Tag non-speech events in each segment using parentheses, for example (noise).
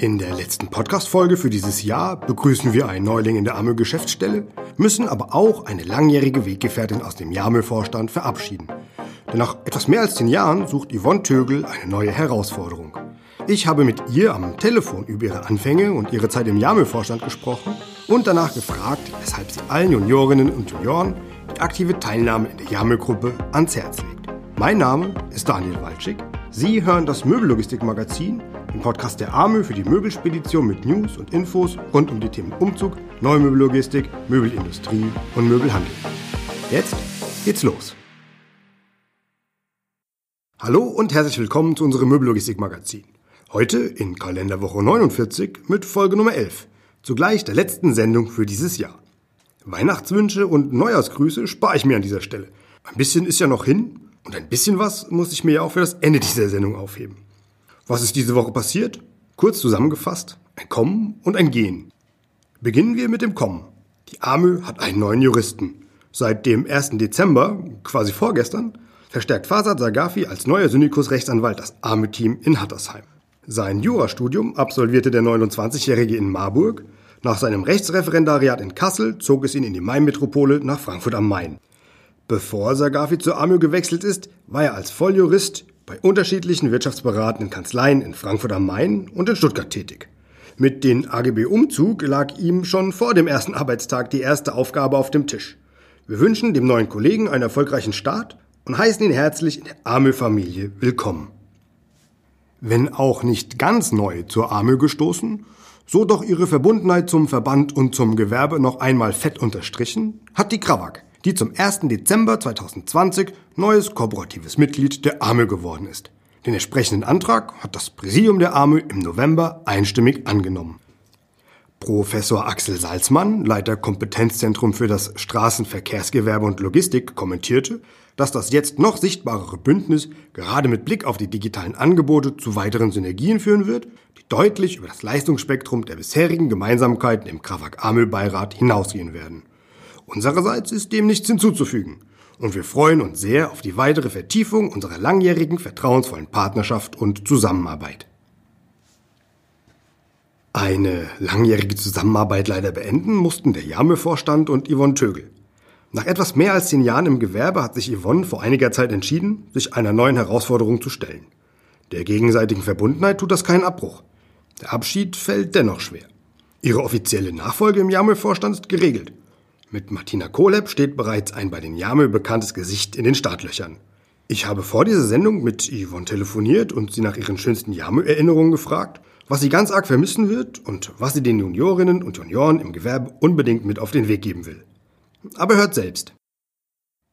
In der letzten Podcast-Folge für dieses Jahr begrüßen wir einen Neuling in der Amö-Geschäftsstelle, müssen aber auch eine langjährige Weggefährtin aus dem Jamö-Vorstand verabschieden. Denn nach etwas mehr als zehn Jahren sucht Yvonne Tögel eine neue Herausforderung. Ich habe mit ihr am Telefon über ihre Anfänge und ihre Zeit im Jamö-Vorstand gesprochen und danach gefragt, weshalb sie allen Juniorinnen und Junioren die aktive Teilnahme in der Jamö-Gruppe ans Herz legt. Mein Name ist Daniel Walczyk. Sie hören das Möbellogistik-Magazin den Podcast der AMÖ für die Möbelspedition mit News und Infos rund um die Themen Umzug, Neue Möbellogistik, Möbelindustrie und Möbelhandel. Jetzt geht's los. Hallo und herzlich willkommen zu unserem Möbellogistik-Magazin. Heute in Kalenderwoche 49 mit Folge Nummer 11, zugleich der letzten Sendung für dieses Jahr. Weihnachtswünsche und Neujahrsgrüße spare ich mir an dieser Stelle. Ein bisschen ist ja noch hin und ein bisschen was muss ich mir ja auch für das Ende dieser Sendung aufheben. Was ist diese Woche passiert? Kurz zusammengefasst, ein Kommen und ein Gehen. Beginnen wir mit dem Kommen. Die AMÖ hat einen neuen Juristen. Seit dem 1. Dezember, quasi vorgestern, verstärkt Fasad Sagafi als neuer Syndikus-Rechtsanwalt das AMÖ-Team in Hattersheim. Sein Jurastudium absolvierte der 29-Jährige in Marburg. Nach seinem Rechtsreferendariat in Kassel zog es ihn in die Main-Metropole nach Frankfurt am Main. Bevor Sagafi zur AMÖ gewechselt ist, war er als Volljurist bei unterschiedlichen wirtschaftsberatenden Kanzleien in Frankfurt am Main und in Stuttgart tätig. Mit den AGB Umzug lag ihm schon vor dem ersten Arbeitstag die erste Aufgabe auf dem Tisch. Wir wünschen dem neuen Kollegen einen erfolgreichen Start und heißen ihn herzlich in der AMÖ-Familie willkommen. Wenn auch nicht ganz neu zur AMÖ gestoßen, so doch ihre Verbundenheit zum Verband und zum Gewerbe noch einmal fett unterstrichen, hat die Krawak die zum 1. Dezember 2020 neues kooperatives Mitglied der AME geworden ist. Den entsprechenden Antrag hat das Präsidium der AME im November einstimmig angenommen. Professor Axel Salzmann, Leiter Kompetenzzentrum für das Straßenverkehrsgewerbe und Logistik, kommentierte, dass das jetzt noch sichtbarere Bündnis gerade mit Blick auf die digitalen Angebote zu weiteren Synergien führen wird, die deutlich über das Leistungsspektrum der bisherigen Gemeinsamkeiten im Krawak-Amel-Beirat hinausgehen werden. Unsererseits ist dem nichts hinzuzufügen. Und wir freuen uns sehr auf die weitere Vertiefung unserer langjährigen vertrauensvollen Partnerschaft und Zusammenarbeit. Eine langjährige Zusammenarbeit leider beenden mussten der Jame-Vorstand und Yvonne Tögel. Nach etwas mehr als zehn Jahren im Gewerbe hat sich Yvonne vor einiger Zeit entschieden, sich einer neuen Herausforderung zu stellen. Der gegenseitigen Verbundenheit tut das keinen Abbruch. Der Abschied fällt dennoch schwer. Ihre offizielle Nachfolge im Jame-Vorstand ist geregelt. Mit Martina Koleb steht bereits ein bei den Jamö bekanntes Gesicht in den Startlöchern. Ich habe vor dieser Sendung mit Yvonne telefoniert und sie nach ihren schönsten Jamö-Erinnerungen gefragt, was sie ganz arg vermissen wird und was sie den Juniorinnen und Junioren im Gewerbe unbedingt mit auf den Weg geben will. Aber hört selbst.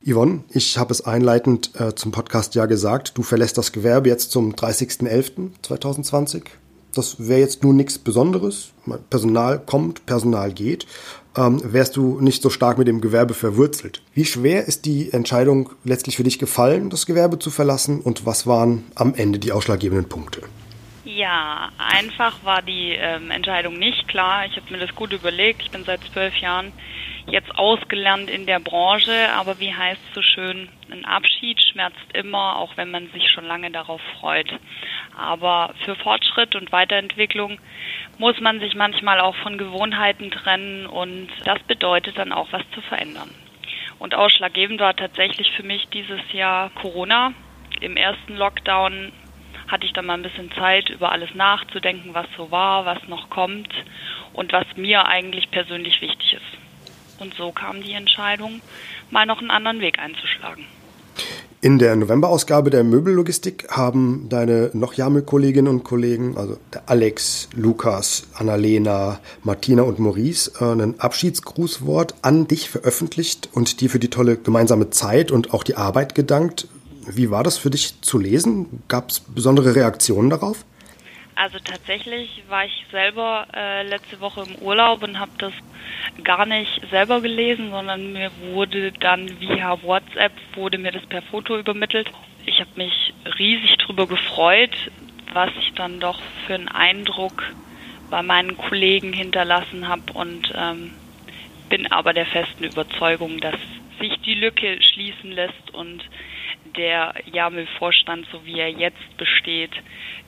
Yvonne, ich habe es einleitend äh, zum Podcast ja gesagt, du verlässt das Gewerbe jetzt zum 30.11.2020. Das wäre jetzt nur nichts Besonderes. Personal kommt, Personal geht ähm, wärst du nicht so stark mit dem Gewerbe verwurzelt. Wie schwer ist die Entscheidung letztlich für dich gefallen, das Gewerbe zu verlassen und was waren am Ende die ausschlaggebenden Punkte? Ja, einfach war die ähm, Entscheidung nicht klar. Ich habe mir das gut überlegt. Ich bin seit zwölf Jahren jetzt ausgelernt in der Branche, aber wie heißt so schön, ein Abschied schmerzt immer, auch wenn man sich schon lange darauf freut. Aber für Fortschritt und Weiterentwicklung muss man sich manchmal auch von Gewohnheiten trennen und das bedeutet dann auch was zu verändern. Und ausschlaggebend war tatsächlich für mich dieses Jahr Corona. Im ersten Lockdown hatte ich dann mal ein bisschen Zeit, über alles nachzudenken, was so war, was noch kommt und was mir eigentlich persönlich wichtig ist. Und so kam die Entscheidung, mal noch einen anderen Weg einzuschlagen. In der Novemberausgabe der Möbellogistik haben deine noch Jamel-Kolleginnen und Kollegen, also Alex, Lukas, Annalena, Martina und Maurice, äh, ein Abschiedsgrußwort an dich veröffentlicht und dir für die tolle gemeinsame Zeit und auch die Arbeit gedankt. Wie war das für dich zu lesen? Gab es besondere Reaktionen darauf? Also tatsächlich war ich selber äh, letzte Woche im Urlaub und habe das gar nicht selber gelesen, sondern mir wurde dann via WhatsApp wurde mir das per Foto übermittelt. Ich habe mich riesig darüber gefreut, was ich dann doch für einen Eindruck bei meinen Kollegen hinterlassen habe und ähm, bin aber der festen Überzeugung, dass sich die Lücke schließen lässt und der Jamel-Vorstand, so wie er jetzt besteht,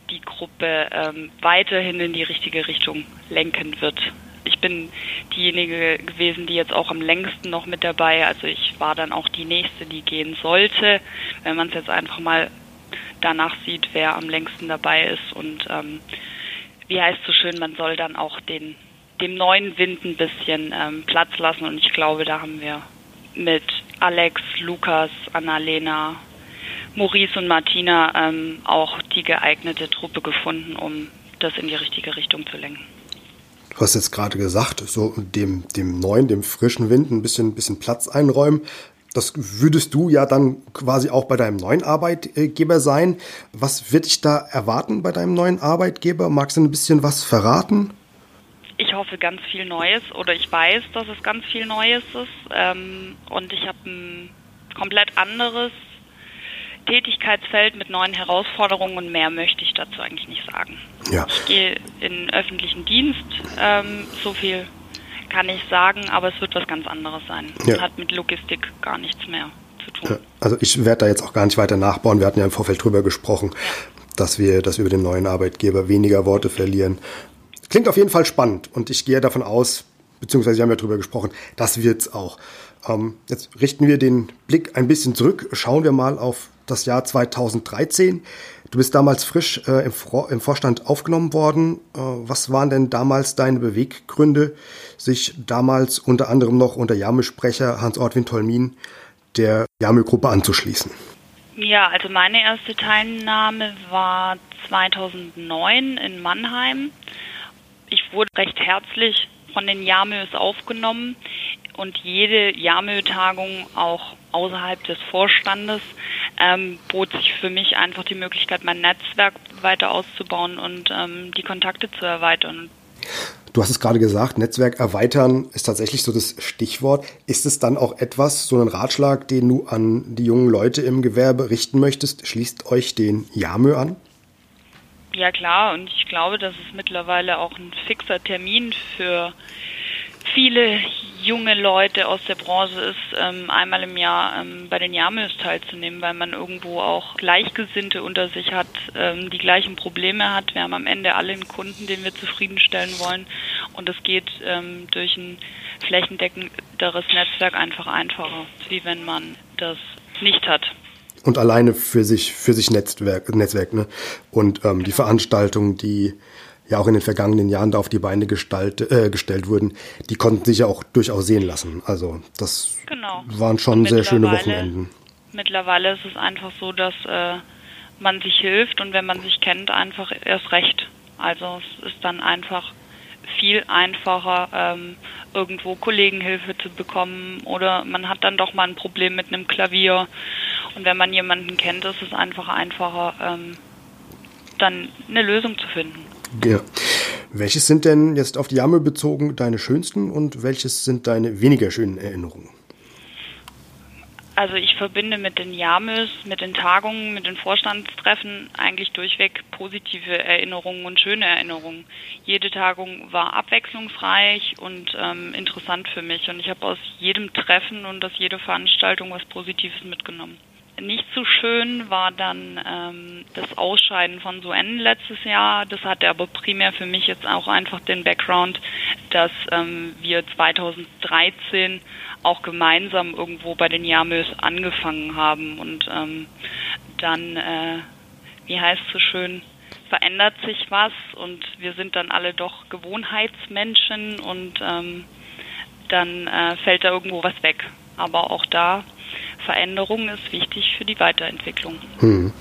die Gruppe ähm, weiterhin in die richtige Richtung lenken wird. Ich bin diejenige gewesen, die jetzt auch am längsten noch mit dabei. Also ich war dann auch die nächste, die gehen sollte, wenn man es jetzt einfach mal danach sieht, wer am längsten dabei ist. Und ähm, wie heißt so schön, man soll dann auch den dem neuen Wind ein bisschen ähm, Platz lassen. Und ich glaube, da haben wir mit Alex, Lukas, Annalena, Maurice und Martina ähm, auch die geeignete Truppe gefunden, um das in die richtige Richtung zu lenken. Du hast jetzt gerade gesagt, so dem, dem neuen, dem frischen Wind ein bisschen, bisschen Platz einräumen. Das würdest du ja dann quasi auch bei deinem neuen Arbeitgeber sein. Was wird dich da erwarten bei deinem neuen Arbeitgeber? Magst du ein bisschen was verraten? Ich hoffe ganz viel Neues oder ich weiß, dass es ganz viel Neues ist. Ähm, und ich habe ein komplett anderes Tätigkeitsfeld mit neuen Herausforderungen und mehr möchte ich dazu eigentlich nicht sagen. Ja. Ich gehe in öffentlichen Dienst, ähm, so viel kann ich sagen, aber es wird was ganz anderes sein. Ja. Hat mit Logistik gar nichts mehr zu tun. Also ich werde da jetzt auch gar nicht weiter nachbauen. Wir hatten ja im Vorfeld drüber gesprochen, dass wir, wir über den neuen Arbeitgeber weniger Worte verlieren. Klingt auf jeden Fall spannend und ich gehe davon aus, beziehungsweise wir haben ja drüber gesprochen, das wird's auch. Ähm, jetzt richten wir den Blick ein bisschen zurück, schauen wir mal auf das Jahr 2013. Du bist damals frisch äh, im, im, Vorstand aufgenommen worden. Äh, was waren denn damals deine Beweggründe, sich damals unter anderem noch unter Jamö-Sprecher Hans-Ortwin Tolmin der Jamö-Gruppe anzuschließen? Ja, also meine erste Teilnahme war 2009 in Mannheim. Ich wurde recht herzlich von den Jamös aufgenommen und jede Jamö-Tagung auch außerhalb des Vorstandes ähm, bot sich für mich einfach die Möglichkeit, mein Netzwerk weiter auszubauen und ähm, die Kontakte zu erweitern. Du hast es gerade gesagt, Netzwerk erweitern ist tatsächlich so das Stichwort. Ist es dann auch etwas, so ein Ratschlag, den du an die jungen Leute im Gewerbe richten möchtest? Schließt euch den Jamö an? Ja klar, und ich glaube, dass es mittlerweile auch ein fixer Termin für viele junge Leute aus der Branche ist, ähm, einmal im Jahr ähm, bei den Jahrmüs teilzunehmen, weil man irgendwo auch Gleichgesinnte unter sich hat, ähm, die gleichen Probleme hat. Wir haben am Ende alle einen Kunden, den wir zufriedenstellen wollen und es geht durch ein flächendeckenderes Netzwerk einfach einfacher, wie wenn man das nicht hat und alleine für sich für sich Netzwerk Netzwerk ne und ähm, genau. die Veranstaltungen die ja auch in den vergangenen Jahren da auf die Beine gestalt, äh, gestellt wurden, die konnten sich ja auch durchaus sehen lassen. Also das genau. waren schon sehr schöne Wochenenden. Mittlerweile ist es einfach so, dass äh, man sich hilft und wenn man sich kennt, einfach erst recht. Also es ist dann einfach viel einfacher, ähm, irgendwo Kollegenhilfe zu bekommen oder man hat dann doch mal ein Problem mit einem Klavier und wenn man jemanden kennt, ist es einfach einfacher, ähm, dann eine Lösung zu finden. Ja. Welches sind denn jetzt auf die Jammer bezogen deine schönsten und welches sind deine weniger schönen Erinnerungen? Also ich verbinde mit den Jamös, mit den Tagungen, mit den Vorstandstreffen eigentlich durchweg positive Erinnerungen und schöne Erinnerungen. Jede Tagung war abwechslungsreich und ähm, interessant für mich und ich habe aus jedem Treffen und aus jeder Veranstaltung was Positives mitgenommen. Nicht so schön war dann ähm, das Ausscheiden von Suen letztes Jahr. Das hatte aber primär für mich jetzt auch einfach den Background, dass ähm, wir 2013 auch gemeinsam irgendwo bei den Jamös angefangen haben und ähm, dann, äh, wie heißt es so schön, verändert sich was und wir sind dann alle doch Gewohnheitsmenschen und ähm, dann äh, fällt da irgendwo was weg. Aber auch da Veränderung ist wichtig für die Weiterentwicklung. Hm.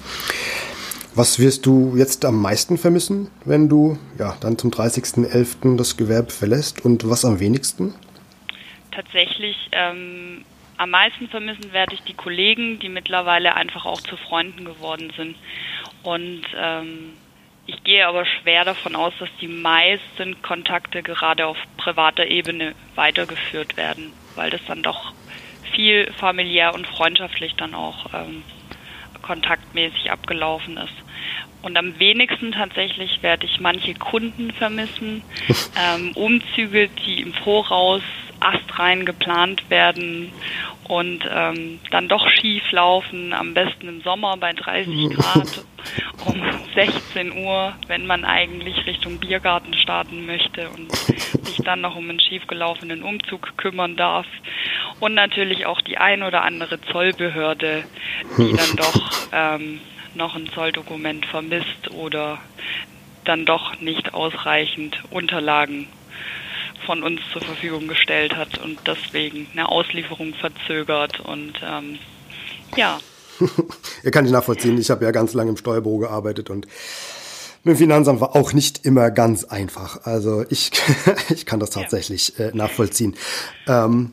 Was wirst du jetzt am meisten vermissen, wenn du ja, dann zum 30.11. das Gewerbe verlässt und was am wenigsten? Tatsächlich ähm, am meisten vermissen werde ich die Kollegen, die mittlerweile einfach auch zu Freunden geworden sind. Und ähm, ich gehe aber schwer davon aus, dass die meisten Kontakte gerade auf privater Ebene weitergeführt werden, weil das dann doch viel familiär und freundschaftlich dann auch ähm, kontaktmäßig abgelaufen ist. Und am wenigsten tatsächlich werde ich manche Kunden vermissen, (laughs) ähm, Umzüge, die im Voraus astrein geplant werden und ähm, dann doch schief laufen, am besten im Sommer bei 30 (laughs) Grad, um 16 Uhr, wenn man eigentlich Richtung Biergarten starten möchte und sich dann noch um einen schiefgelaufenen Umzug kümmern darf. Und natürlich auch die ein oder andere Zollbehörde, die dann (laughs) doch ähm, noch ein Zolldokument vermisst oder dann doch nicht ausreichend Unterlagen von uns zur Verfügung gestellt hat und deswegen eine Auslieferung verzögert und ähm, ja. ja, (laughs) kann ich nachvollziehen. Ich habe ja ganz lange im Steuerbüro gearbeitet und mit dem Finanzamt war auch nicht immer ganz einfach. Also ich, (laughs) ich kann das tatsächlich ja. äh, nachvollziehen. Ähm,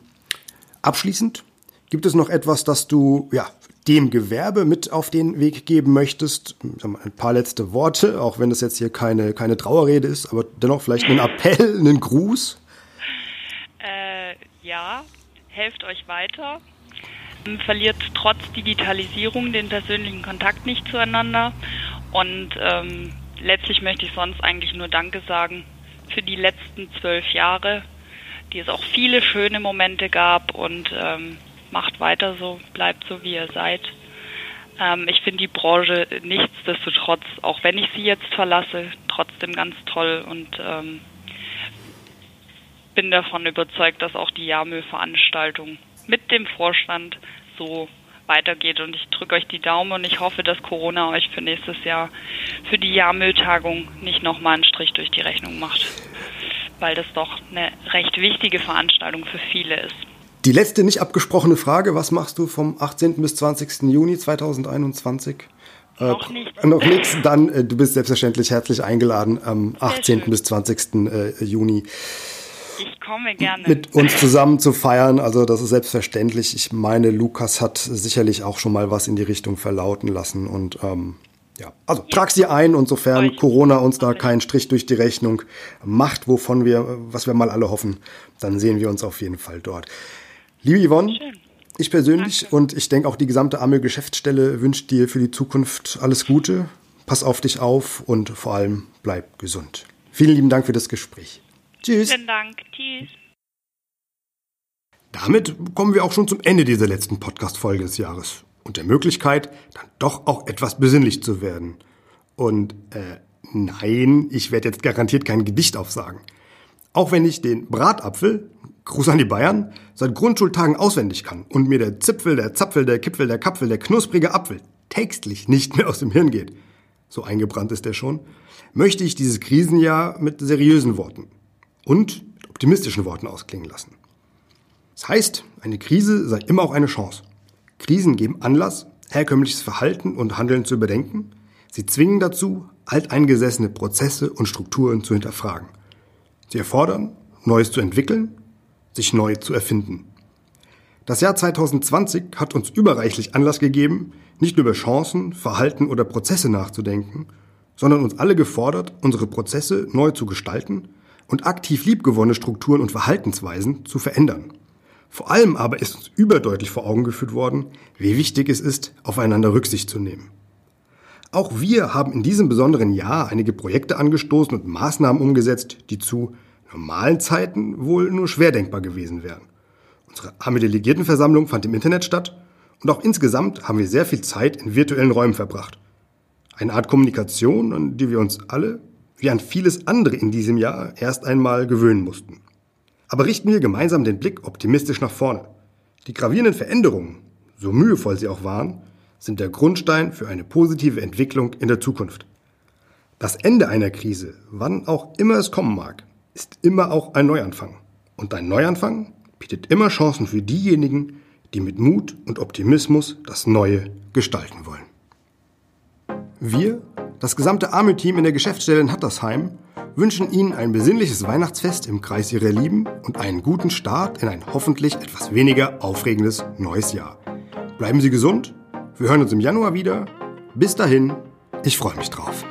abschließend, gibt es noch etwas, das du ja, dem Gewerbe mit auf den Weg geben möchtest? Ein paar letzte Worte, auch wenn es jetzt hier keine, keine Trauerrede ist, aber dennoch vielleicht einen Appell, (laughs) einen Gruß? ja, helft euch weiter. Verliert trotz Digitalisierung den persönlichen Kontakt nicht zueinander. Und ähm, letztlich möchte ich sonst eigentlich nur Danke sagen für die letzten zwölf Jahre, die es auch viele schöne Momente gab und ähm, macht weiter so, bleibt so, wie ihr seid. Ähm, ich finde die Branche nichtsdestotrotz, auch wenn ich sie jetzt verlasse, trotzdem ganz toll und ähm, bin davon überzeugt, dass auch die Jahrmüllveranstaltung mit dem Vorstand so weitergeht. Und ich drücke euch die Daumen und ich hoffe, dass Corona euch für nächstes Jahr für die Jahrmülltagung nicht nochmal einen Strich durch die Rechnung macht. Weil das doch eine recht wichtige Veranstaltung für viele ist. Die letzte nicht abgesprochene Frage, was machst du vom 18. bis 20. Juni 2021? Äh, noch nichts. (laughs) Noch nichts. Dann, äh, du bist selbstverständlich herzlich eingeladen am 18. bis 20. Äh, Juni ich komme gerne. Mit uns zusammen zu feiern, also das ist selbstverständlich. Ich meine, Lukas hat sicherlich auch schon mal was in die Richtung verlauten lassen und ähm, ja, also trag sie ein und sofern. Corona uns da keinen Strich durch die Rechnung macht, wovon wir, was wir mal alle hoffen, dann sehen wir uns auf jeden Fall dort. Liebe Yvonne, Schön. ich persönlich Danke. und ich denke auch die gesamte Amel Geschäftsstelle wünscht dir für die Zukunft alles Gute. Pass auf dich auf und vor allem bleib gesund. Vielen lieben Dank für das Gespräch. Tschüss. Vielen Dank. Tschüss. Damit kommen wir auch schon zum Ende dieser letzten Podcast-Folge des Jahres und der Möglichkeit, dann doch auch etwas besinnlich zu werden. Und äh, nein, ich werde jetzt garantiert kein Gedicht aufsagen. Auch wenn ich den Bratapfel, Gruß an die Bayern, seit Grundschultagen auswendig kann und mir der Zipfel, der Zapfel, der Kipfel, der Kapfel, der knusprige Apfel textlich nicht mehr aus dem Hirn geht, so eingebrannt ist er schon, möchte ich dieses Krisenjahr mit seriösen Worten, und optimistischen Worten ausklingen lassen. Das heißt, eine Krise sei immer auch eine Chance. Krisen geben Anlass, herkömmliches Verhalten und Handeln zu überdenken. Sie zwingen dazu, alteingesessene Prozesse und Strukturen zu hinterfragen. Sie erfordern, Neues zu entwickeln, sich neu zu erfinden. Das Jahr 2020 hat uns überreichlich Anlass gegeben, nicht nur über Chancen, Verhalten oder Prozesse nachzudenken, sondern uns alle gefordert, unsere Prozesse neu zu gestalten und aktiv liebgewonnene Strukturen und Verhaltensweisen zu verändern. Vor allem aber ist uns überdeutlich vor Augen geführt worden, wie wichtig es ist, aufeinander Rücksicht zu nehmen. Auch wir haben in diesem besonderen Jahr einige Projekte angestoßen und Maßnahmen umgesetzt, die zu normalen Zeiten wohl nur schwer denkbar gewesen wären. Unsere arme Delegiertenversammlung fand im Internet statt und auch insgesamt haben wir sehr viel Zeit in virtuellen Räumen verbracht. Eine Art Kommunikation, an die wir uns alle wie an vieles andere in diesem Jahr erst einmal gewöhnen mussten. Aber richten wir gemeinsam den Blick optimistisch nach vorne. Die gravierenden Veränderungen, so mühevoll sie auch waren, sind der Grundstein für eine positive Entwicklung in der Zukunft. Das Ende einer Krise, wann auch immer es kommen mag, ist immer auch ein Neuanfang. Und ein Neuanfang bietet immer Chancen für diejenigen, die mit Mut und Optimismus das Neue gestalten wollen. Wir das gesamte Army-Team in der Geschäftsstelle in Hattersheim wünschen Ihnen ein besinnliches Weihnachtsfest im Kreis Ihrer Lieben und einen guten Start in ein hoffentlich etwas weniger aufregendes neues Jahr. Bleiben Sie gesund, wir hören uns im Januar wieder. Bis dahin, ich freue mich drauf.